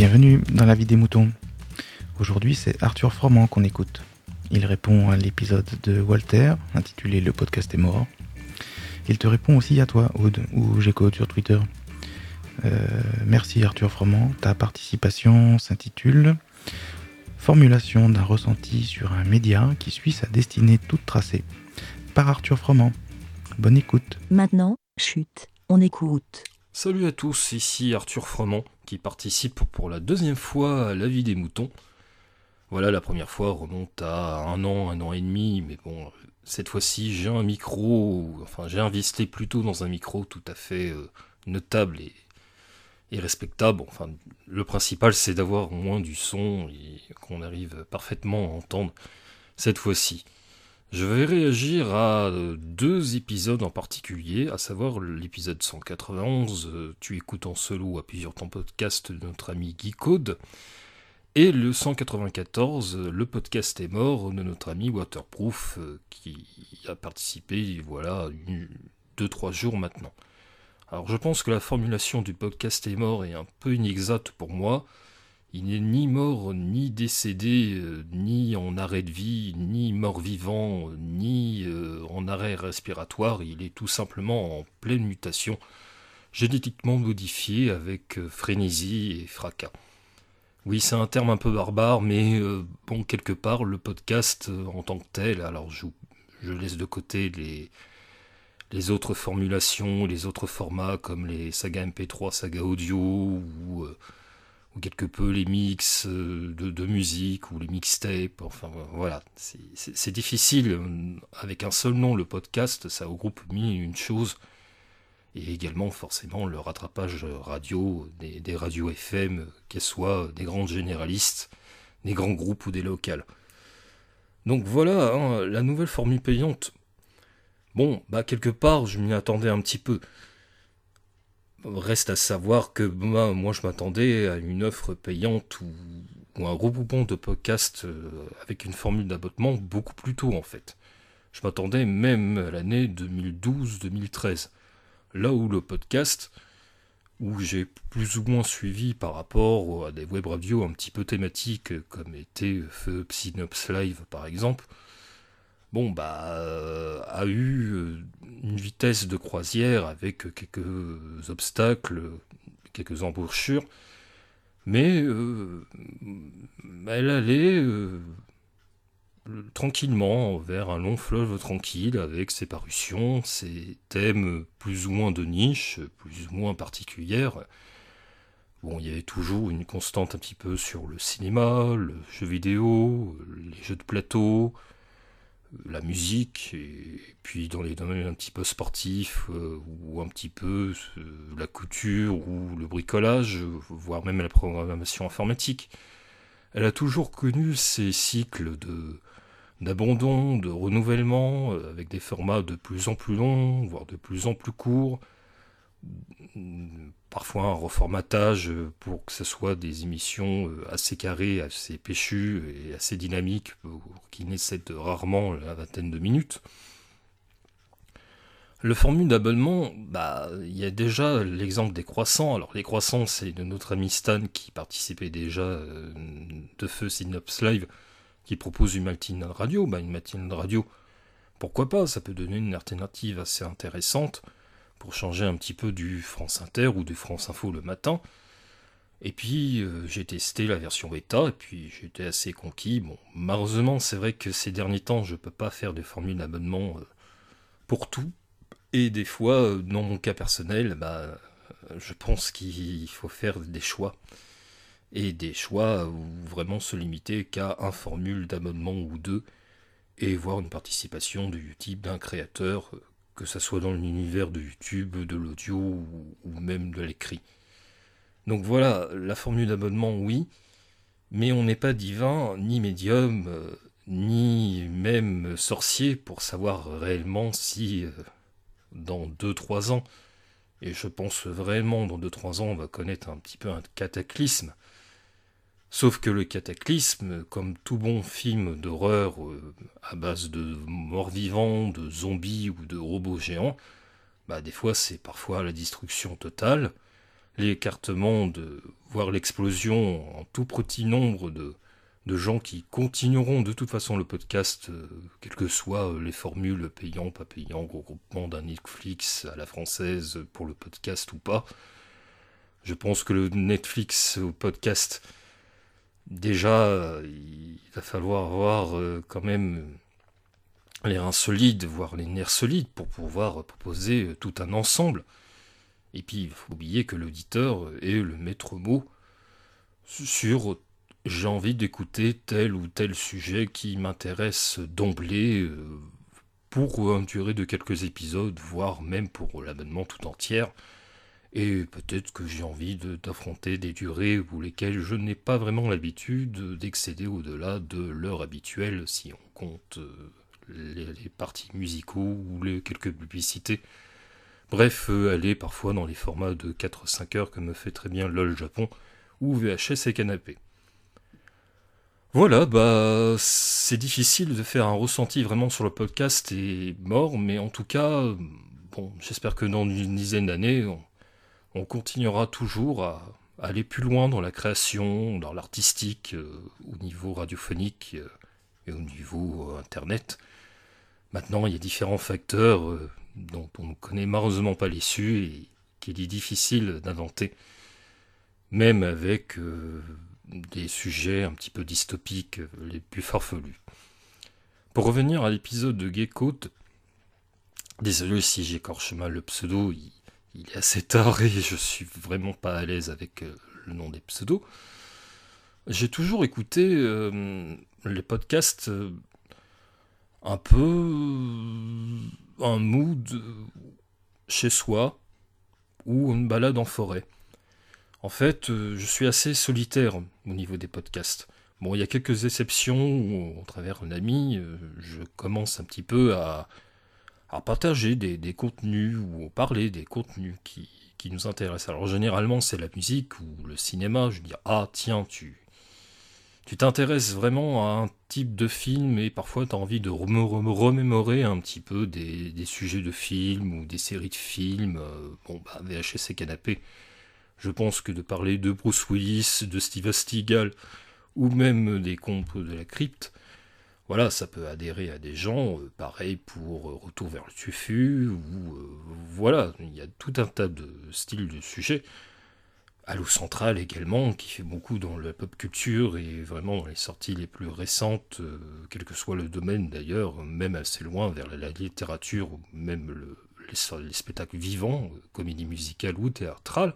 Bienvenue dans la vie des moutons. Aujourd'hui, c'est Arthur Froment qu'on écoute. Il répond à l'épisode de Walter, intitulé Le podcast est mort. Il te répond aussi à toi, Aude, ou Gécode sur Twitter. Euh, merci Arthur Froment. Ta participation s'intitule Formulation d'un ressenti sur un média qui suit sa destinée toute tracée. Par Arthur Froment. Bonne écoute. Maintenant, chute, on écoute. Salut à tous, ici Arthur Froment qui participe pour la deuxième fois à La vie des moutons. Voilà, la première fois remonte à un an, un an et demi, mais bon, cette fois-ci j'ai un micro, enfin j'ai investi plutôt dans un micro tout à fait euh, notable et, et respectable. Enfin, le principal c'est d'avoir moins du son et qu'on arrive parfaitement à entendre cette fois-ci. Je vais réagir à euh, deux épisodes en particulier, à savoir l'épisode 191, euh, Tu écoutes en solo à plusieurs temps podcast de notre ami Guy et le 194, euh, le podcast est mort de notre ami Waterproof, qui a participé, voilà, deux, trois jours maintenant. Alors je pense que la formulation du podcast est mort est un peu inexacte pour moi, il n'est ni mort, ni décédé, euh, ni en arrêt de vie, ni mort-vivant, ni euh, en arrêt respiratoire, il est tout simplement en pleine mutation, génétiquement modifié avec euh, frénésie et fracas. Oui, c'est un terme un peu barbare, mais bon, quelque part, le podcast en tant que tel, alors je, je laisse de côté les, les autres formulations, les autres formats comme les sagas MP3, sagas audio ou quelque peu les mix euh, de, musique ou les mixtapes. Enfin voilà, c'est difficile. Avec un seul nom, le podcast, ça regroupe mille une chose. Et également forcément le rattrapage radio des, radios FM, qu'elles soient des grandes généralistes, des grands groupes ou des locales. Donc voilà, hein, la nouvelle formule payante. Bon, bah quelque part, je m'y attendais un petit peu. Reste à savoir que moi, je m'attendais à une offre payante ou, un regroupement de podcasts euh, avec une formule d'abonnement beaucoup plus tôt en fait. Je m'attendais même à l'année 2012-2013. Là où le podcast, où j'ai plus ou moins suivi par rapport à des web radios un petit peu thématiques comme était Feu Psynops Live par exemple, bon bah euh, a eu euh, une vitesse de croisière avec quelques obstacles, quelques embouchures, mais euh, elle allait tranquillement vers un long fleuve tranquille avec ses parutions, ses thèmes plus ou moins de niche, plus ou moins particulières. Bon, il y avait toujours une constante un petit peu sur le cinéma, le jeu vidéo, les jeux de plateau, la musique, et puis dans les domaines un petit peu sportifs, euh, ou un petit peu euh, la couture, ou le bricolage, voire même la programmation informatique. Elle a toujours connu ces cycles de d'abandon, de renouvellement, euh, avec des formats de plus en plus longs, voire de plus en plus courts, parfois un reformatage pour que ce soit des émissions euh, assez carrées, assez péchues et assez dynamiques, qui nécessitent rarement la vingtaine de minutes. Le formule d'abonnement, bah, il y a déjà l'exemple des croissants. Alors, les croissants, c'est de notre ami Stan qui participait déjà euh, de feu Synops Live, qui propose une matinale radio. Bah, une matinale radio, pourquoi pas? Ça peut donner une alternative assez intéressante pour changer un petit peu du France Inter ou du France Info le matin. Et puis euh, j'ai testé la version bêta et puis j'étais assez conquis. Bon, malheureusement, c'est vrai que ces derniers temps, je peux pas faire de formule d'abonnement euh, pour tout. Et des fois, euh, dans mon cas personnel, bah, je pense qu'il faut faire des choix. Et des choix où vraiment se limiter qu'à un formule d'abonnement ou deux et voir une participation du type d'un créateur que ça soit dans l'univers de YouTube, de l'audio ou, même de l'écrit. Donc voilà, la formule d'abonnement, oui, mais on n'est pas divin, ni médium, euh, ni même sorcier pour savoir réellement si euh, dans 2-3 ans, et je pense vraiment dans 2-3 ans on va connaître un petit peu un cataclysme, Sauf que le cataclysme, comme tout bon film d'horreur euh, à base de morts vivants, de zombies ou de robots géants, bah des fois c'est parfois la destruction totale, l'écartement, de voir l'explosion en tout petit nombre de, de gens qui continueront de toute façon le podcast, euh, quelles que soient les formules payant, pas payant, regroupement d'un Netflix à la française pour le podcast ou pas. Je pense que le Netflix au podcast, déjà, il va falloir avoir euh, quand même les reins solides, voire les nerfs solides pour pouvoir proposer euh, tout un ensemble. Et puis, il faut oublier que l'auditeur est le maître mot sur j'ai envie d'écouter tel ou tel sujet qui m'intéresse d'emblée euh, pour une durée de quelques épisodes, voire même pour l'abonnement tout entière. Et peut-être que j'ai envie d'affronter des durées où lesquelles je n'ai pas vraiment l'habitude d'excéder au-delà de l'heure habituelle si on compte euh, les, parties musicaux ou les quelques publicités. Bref, euh, aller parfois dans les formats de 4-5 heures que me fait très bien LOL Japon ou VHS et canapé. Voilà, bah c'est difficile de faire un ressenti vraiment sur le podcast et mort, mais en tout cas, bon, j'espère que dans une dizaine d'années, continuera toujours à, aller plus loin dans la création, dans l'artistique, euh, au niveau radiophonique euh, et au niveau euh, internet. Maintenant, il y a différents facteurs dont on ne connaît malheureusement pas l'issue et qu'il est difficile d'inventer, même avec des sujets un petit peu dystopiques, les plus farfelus. Pour revenir à l'épisode de Gecko, désolé si j'écorche mal le pseudo, est assez tard et je suis vraiment pas à l'aise avec euh, le nom des pseudos. J'ai toujours écouté euh, les podcasts un peu un mood chez soi ou une balade en forêt. En fait, euh, je suis assez solitaire au niveau des podcasts. Bon, il y a quelques exceptions où, au travers un ami, euh, je commence un petit peu à, partager des, contenus ou à parler des contenus qui, nous intéressent. Alors, généralement, c'est la musique ou le cinéma. Je dis, ah, tiens, tu. Tu t'intéresses vraiment à un type de film et parfois tu as envie de remémorer un petit peu des, sujets de films ou des séries de films. Euh, bon, bah, VHS et canapé, je pense que de parler de Bruce Willis, de Steve Seagal, ou même des comptes de la crypte, voilà, ça peut adhérer à des gens, euh, pareil pour euh, Retour vers le Tufu, ou euh, voilà, il y a tout un tas de styles de sujets. Halo Central également, qui fait beaucoup dans la pop culture et vraiment dans les sorties les plus récentes, quel que soit le domaine d'ailleurs, même assez loin vers la, littérature ou même les, les, spectacles vivants, comédie musicale ou théâtrale.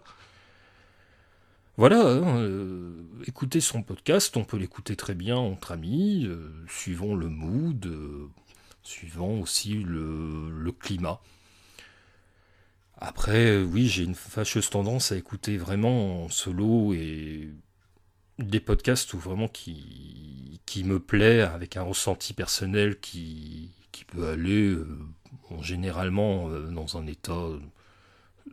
Voilà, hein, euh, écouter son podcast, on peut l'écouter très bien entre amis, euh, suivant le mood, euh, suivant aussi le, climat. Après, oui, j'ai une fâcheuse tendance à écouter vraiment en solo et des podcasts où vraiment qui, me plaît, avec un ressenti personnel qui, peut aller généralement dans un état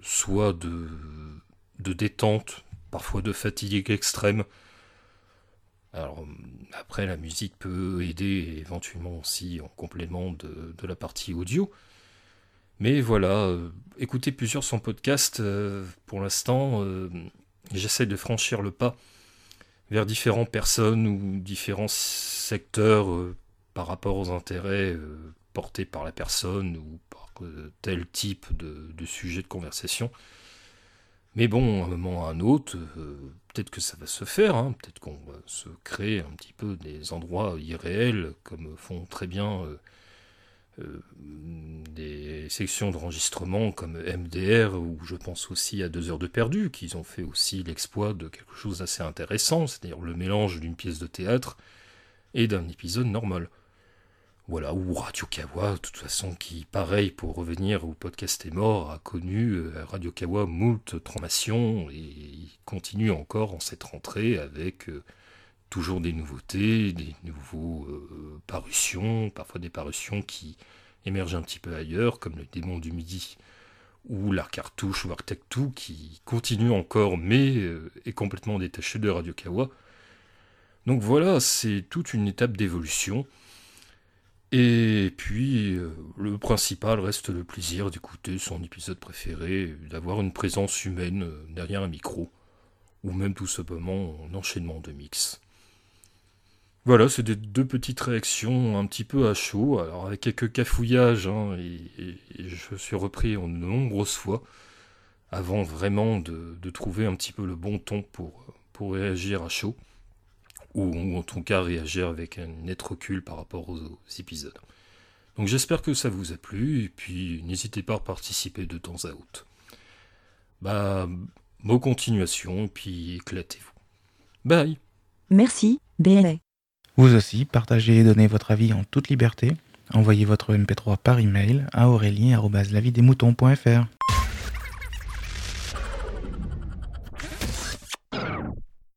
soit de détente, parfois de fatigue extrême. Alors après la musique peut aider éventuellement aussi en complément de, la partie audio. Mais voilà, euh, écouter plusieurs son podcast, euh, pour l'instant, euh, j'essaie de franchir le pas vers différentes personnes ou différents secteurs par rapport aux intérêts portés par la personne ou par tel type de sujet de conversation. Mais bon, à un moment ou à un autre, euh, peut-être que ça va se faire, hein. peut-être qu'on va se créer un petit peu des endroits irréels, comme font très bien euh, euh, des sections d'enregistrement comme MDR, ou je pense aussi à Deux heures de perdu, qui ont fait aussi l'exploit de quelque chose d'assez intéressant, c'est-à-dire le mélange d'une pièce de théâtre et d'un épisode normal. Voilà, ou Radio Kawa, de toute façon, qui, pareil, pour revenir au podcast est mort, a connu euh, Radio Kawa moult transformations et continue encore en cette rentrée avec euh, toujours des nouveautés, des nouveaux euh, parutions, parfois des parutions qui émergent un petit peu ailleurs, comme le démon du midi ou l'art cartouche ou Arctec 2 qui continue encore mais est complètement détaché de Radio Kawa. Donc voilà, c'est toute une étape d'évolution. Et puis, euh, le principal reste le plaisir d'écouter son épisode préféré, d'avoir une présence humaine euh, derrière un micro, ou même tout simplement un enchaînement de mix. Voilà, c'est des deux petites réactions un petit peu à chaud, alors avec quelques cafouillages, hein, et, je suis repris en de nombreuses fois, avant vraiment de, trouver un petit peu le bon ton pour, pour réagir à chaud, ou, en tout cas réagir avec un net recul par rapport aux, épisodes. Donc j'espère que ça vous a plu, et puis n'hésitez pas à participer de temps à autre. Bah, bonne continuation, et puis éclatez-vous. Bye Merci, BLA. Vous aussi, partagez et donnez votre avis en toute liberté. Envoyez votre MP3 par email à aurélie.lavidesmoutons.fr.